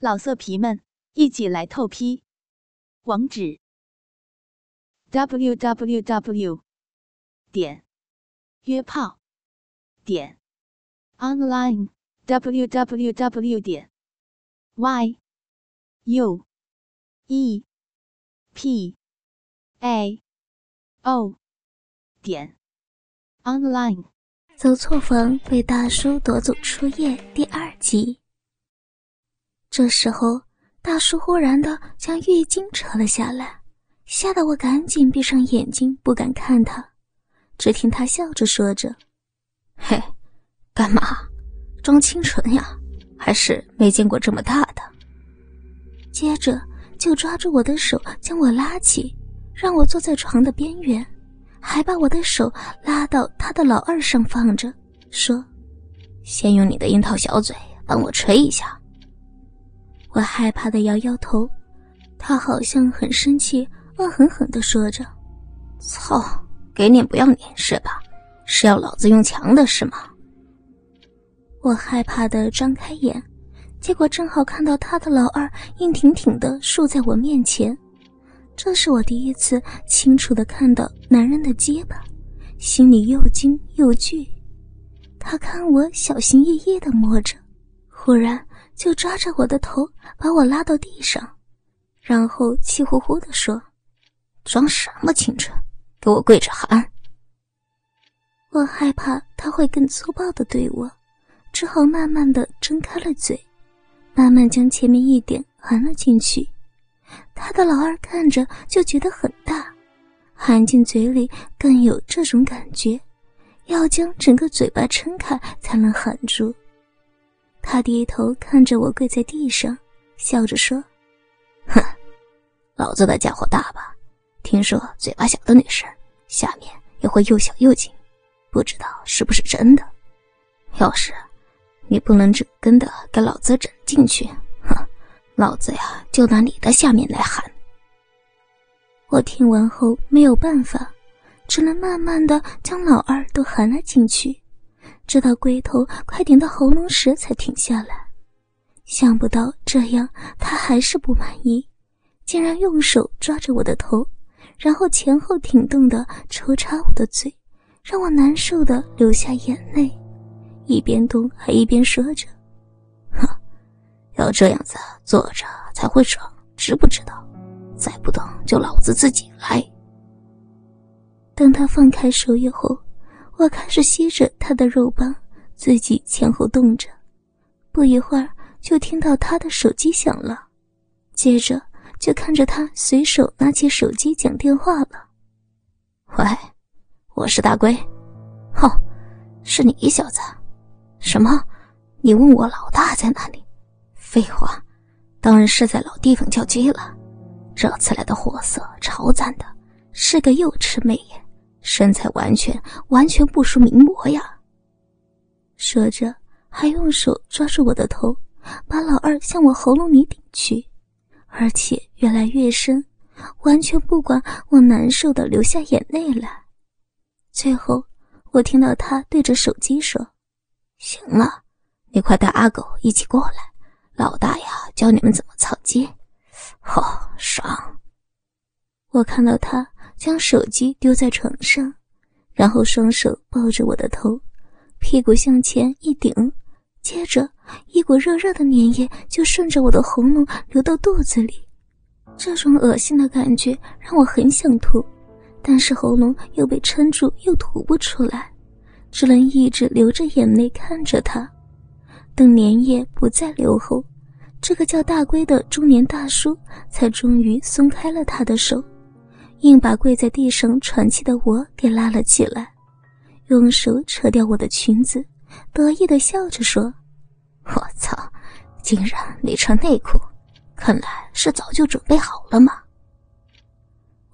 老色皮们，一起来透批！网址：w w w 点约炮点 online w w w 点 y u e p a o 点 online。走错房被大叔夺走初夜第二集。这时候，大叔忽然的将浴巾扯了下来，吓得我赶紧闭上眼睛，不敢看他。只听他笑着说着：“嘿，干嘛？装清纯呀？还是没见过这么大的？”接着就抓住我的手，将我拉起，让我坐在床的边缘，还把我的手拉到他的老二上放着，说：“先用你的樱桃小嘴帮我吹一下。”我害怕的摇摇头，他好像很生气，恶狠狠的说着：“操，给脸不要脸是吧？是要老子用强的是吗？”我害怕的张开眼，结果正好看到他的老二硬挺挺的竖在我面前。这是我第一次清楚的看到男人的结巴，心里又惊又惧。他看我小心翼翼的摸着，忽然。就抓着我的头，把我拉到地上，然后气呼呼地说：“装什么清纯，给我跪着喊！”我害怕他会更粗暴的对我，只好慢慢的睁开了嘴，慢慢将前面一点含了进去。他的老二看着就觉得很大，含进嘴里更有这种感觉，要将整个嘴巴撑开才能含住。他低头看着我跪在地上，笑着说：“哼，老子的家伙大吧？听说嘴巴小的女生下面也会又小又紧，不知道是不是真的？要是你不能整根的给老子整进去，哼，老子呀就拿你的下面来喊。”我听完后没有办法，只能慢慢的将老二都含了进去。直到龟头快顶到喉咙时才停下来，想不到这样他还是不满意，竟然用手抓着我的头，然后前后挺动的抽插我的嘴，让我难受的流下眼泪，一边动还一边说着：“哼，要这样子坐着才会爽，知不知道？再不动就老子自己来。”等他放开手以后。我开始吸着他的肉棒，自己前后动着。不一会儿，就听到他的手机响了，接着就看着他随手拿起手机讲电话了。喂，我是大龟。哦，是你小子？什么？你问我老大在哪里？废话，当然是在老地方叫鸡了。这次来的货色超赞的，是个幼齿美颜。身材完全完全不输名模呀！说着，还用手抓住我的头，把老二向我喉咙里顶去，而且越来越深，完全不管我难受的流下眼泪来。最后，我听到他对着手机说：“行了，你快带阿狗一起过来，老大呀，教你们怎么操鸡。”好爽！我看到他。将手机丢在床上，然后双手抱着我的头，屁股向前一顶，接着一股热热的粘液就顺着我的喉咙流到肚子里。这种恶心的感觉让我很想吐，但是喉咙又被撑住，又吐不出来，只能一直流着眼泪看着他。等粘液不再流后，这个叫大龟的中年大叔才终于松开了他的手。硬把跪在地上喘气的我给拉了起来，用手扯掉我的裙子，得意的笑着说：“我操，竟然没穿内裤，看来是早就准备好了嘛。”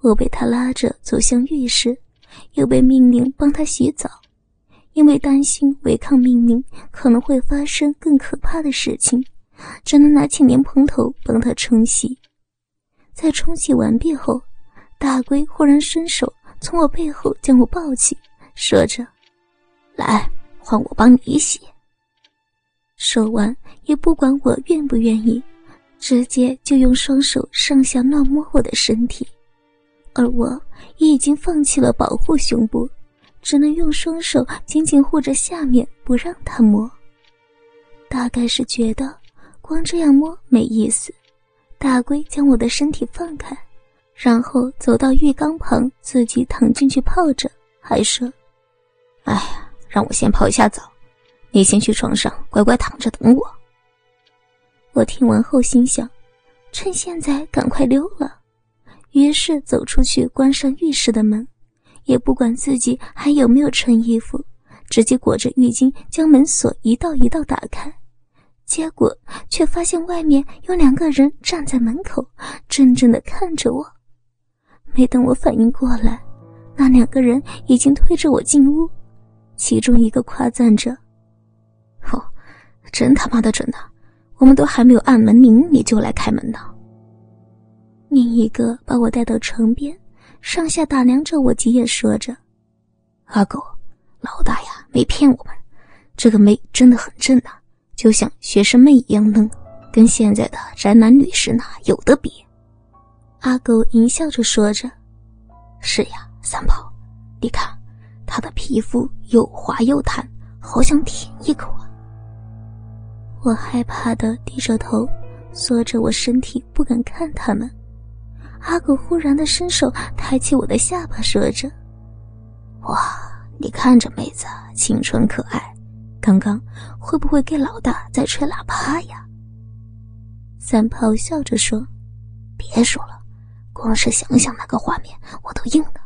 我被他拉着走向浴室，又被命令帮他洗澡，因为担心违抗命令可能会发生更可怕的事情，只能拿起莲蓬头帮他冲洗。在冲洗完毕后。大龟忽然伸手从我背后将我抱起，说着：“来，换我帮你洗。”说完也不管我愿不愿意，直接就用双手上下乱摸我的身体，而我也已经放弃了保护胸部，只能用双手紧紧护着下面，不让他摸。大概是觉得光这样摸没意思，大龟将我的身体放开，然后走到浴缸旁，自己躺进去泡着，还说：“哎呀，让我先泡一下澡，你先去床上乖乖躺着等我。”我听完后心想，趁现在赶快溜了，于是走出去，关上浴室的门，也不管自己还有没有穿衣服，直接裹着浴巾将门锁一道一道打开，结果却发现外面有两个人站在门口，怔怔的看着我。没等我反应过来，那两个人已经推着我进屋，其中一个夸赞着：“哦，真他妈的准呐！”我们都还没有按门铃，你就来开门呢。另一个把我带到床边，上下打量着我几眼，说着：“阿狗，老大呀，没骗我们，这个妹真的很正呐，就像学生妹一样嫩，跟现在的宅男女士那有的比。”阿狗淫笑着说着：“是呀，三宝，你看，他的皮肤又滑又弹，好想舔一口啊。”我害怕的低着头，缩着我身体，不敢看他们。阿狗忽然的伸手抬起我的下巴，说着：“哇，你看这妹子清纯可爱，刚刚会不会给老大在吹喇叭呀？”三炮笑着说：“别说了，光是想想那个画面我都硬了，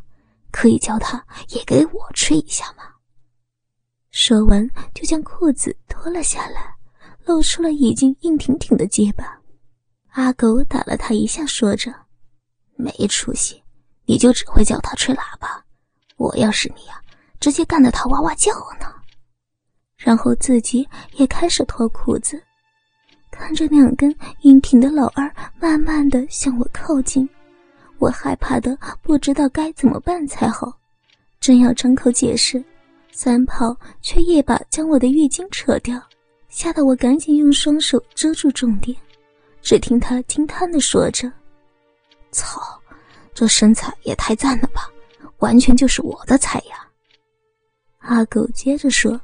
可以叫他也给我吹一下吗？”说完就将裤子脱了下来。露出了已经硬挺挺的结巴，阿狗打了他一下，说着：“没出息，你就只会叫他吹喇叭。我要是你呀，直接干得他哇哇叫呢。”然后自己也开始脱裤子，看着两根硬挺的老二慢慢的向我靠近，我害怕的不知道该怎么办才好。正要张口解释，三炮却一把将我的浴巾扯掉。吓得我赶紧用双手遮住重点，只听他惊叹的说着：“操，这身材也太赞了吧，完全就是我的菜呀！”阿狗接着说：“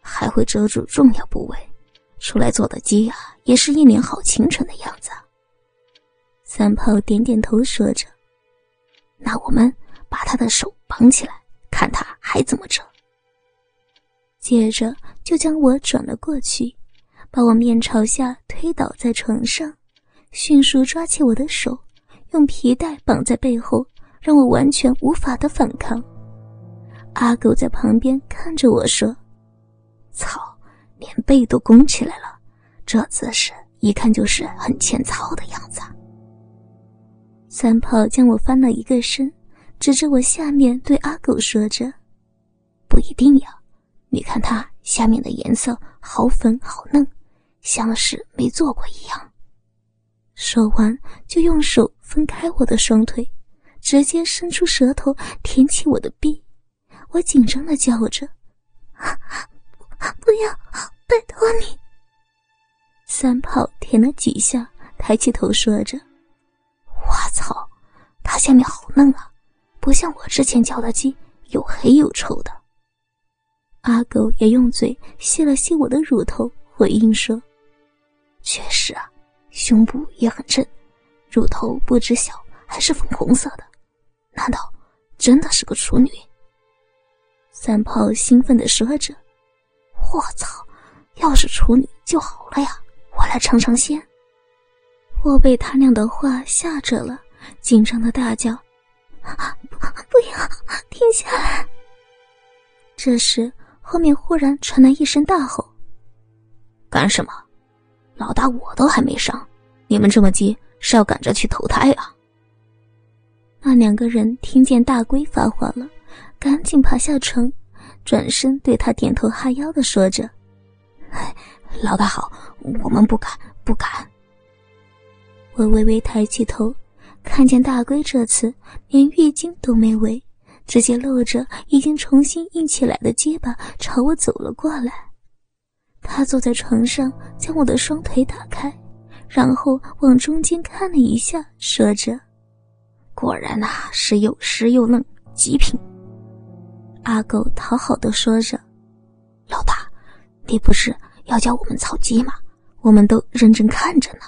还会遮住重要部位，出来做的鸡呀，也是一脸好清纯的样子。”三炮点点头说着：“那我们把他的手绑起来，看他还怎么遮。”接着就将我转了过去，把我面朝下推倒在床上，迅速抓起我的手，用皮带绑在背后，让我完全无法的反抗。阿狗在旁边看着我说：“操，连背都弓起来了，这姿势一看就是很欠操的样子。”三炮将我翻了一个身，指着我下面对阿狗说着：“不一定呀。”你看它下面的颜色好粉好嫩，像是没做过一样。说完就用手分开我的双腿，直接伸出舌头舔起我的臂。我紧张的叫着：“不要，拜托你！”三炮舔了几下，抬起头说着：“操，它下面好嫩啊，不像我之前叫的鸡，又黑又臭的。”阿狗也用嘴吸了吸我的乳头，回应说：“确实啊，胸部也很正，乳头不知小，还是粉红色的，难道真的是个处女？”三炮兴奋的说着：“我操，要是处女就好了呀！我来尝尝鲜。”我被他俩的话吓着了，紧张的大叫：“不，不要，停下来！”这时。后面忽然传来一声大吼：“干什么？老大我都还没上，你们这么急是要赶着去投胎啊？”那两个人听见大龟发话了，赶紧爬下床，转身对他点头哈腰的说着：“老大好，我们不敢，不敢。”我微微抬起头，看见大龟这次连浴巾都没围。直接露着已经重新硬起来的结巴朝我走了过来。他坐在床上，将我的双腿打开，然后往中间看了一下，说着：“果然呐，是又湿又嫩，极品。”阿狗讨好的说着：“老大，你不是要教我们草鸡吗？我们都认真看着呢。”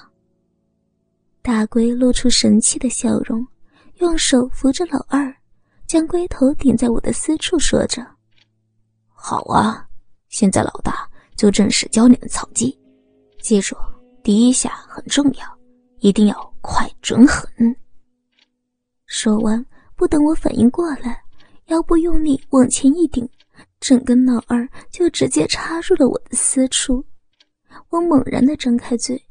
大龟露出神气的笑容，用手扶着老二，将龟头顶在我的私处，说着：“好啊，现在老大就正式教你们草鸡，记住，第一下很重要，一定要快、准、狠。”说完，不等我反应过来。腰部用力往前一顶，整根脑二就直接插入了我的私处。我猛然的张开嘴，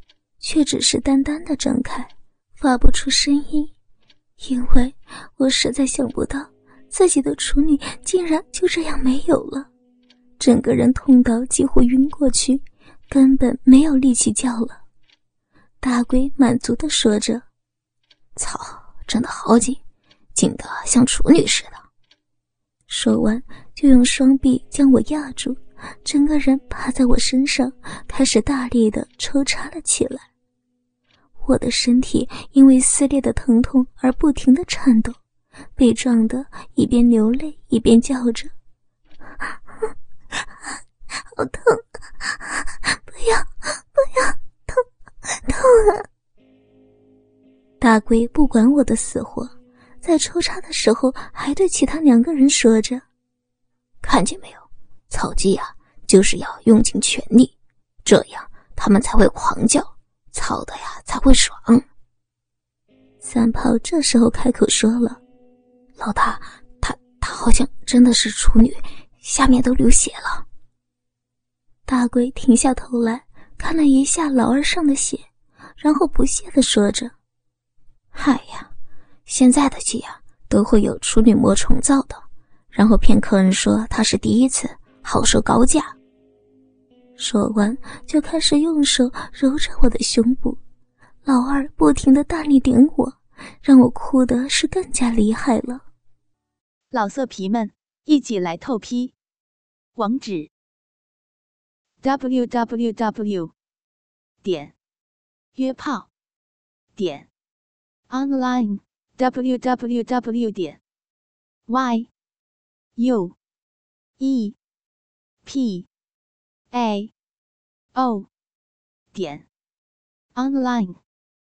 却只是单单的张开，发不出声音，因为我实在想不到自己的处女竟然就这样没有了，整个人痛到几乎晕过去，根本没有力气叫了。大龟满足的说着：“操，真的好紧，紧的像处女似的。”说完，就用双臂将我压住，整个人趴在我身上，开始大力的抽插了起来。我的身体因为撕裂的疼痛而不停的颤抖，被撞得一边流泪一边叫着：“好痛！不要，不要，痛，痛啊！”大龟不管我的死活。在抽插的时候，还对其他两个人说着：“看见没有，草鸡呀，就是要用尽全力，这样他们才会狂叫，操的呀才会爽。”三炮这时候开口说了：“老大，他他好像真的是处女，下面都流血了。”大龟停下头来看了一下老二上的血，然后不屑的说着：“嗨呀！”现在的鸡啊，都会有处女膜重造的，然后骗客人说他是第一次，好收高价。说完，就开始用手揉着我的胸部，老二不停的大力顶我，让我哭的是更加厉害了。老色皮们，一起来透批，网址：w w w. 点约炮点 online。www 点 y u e p a. O. 点。Online。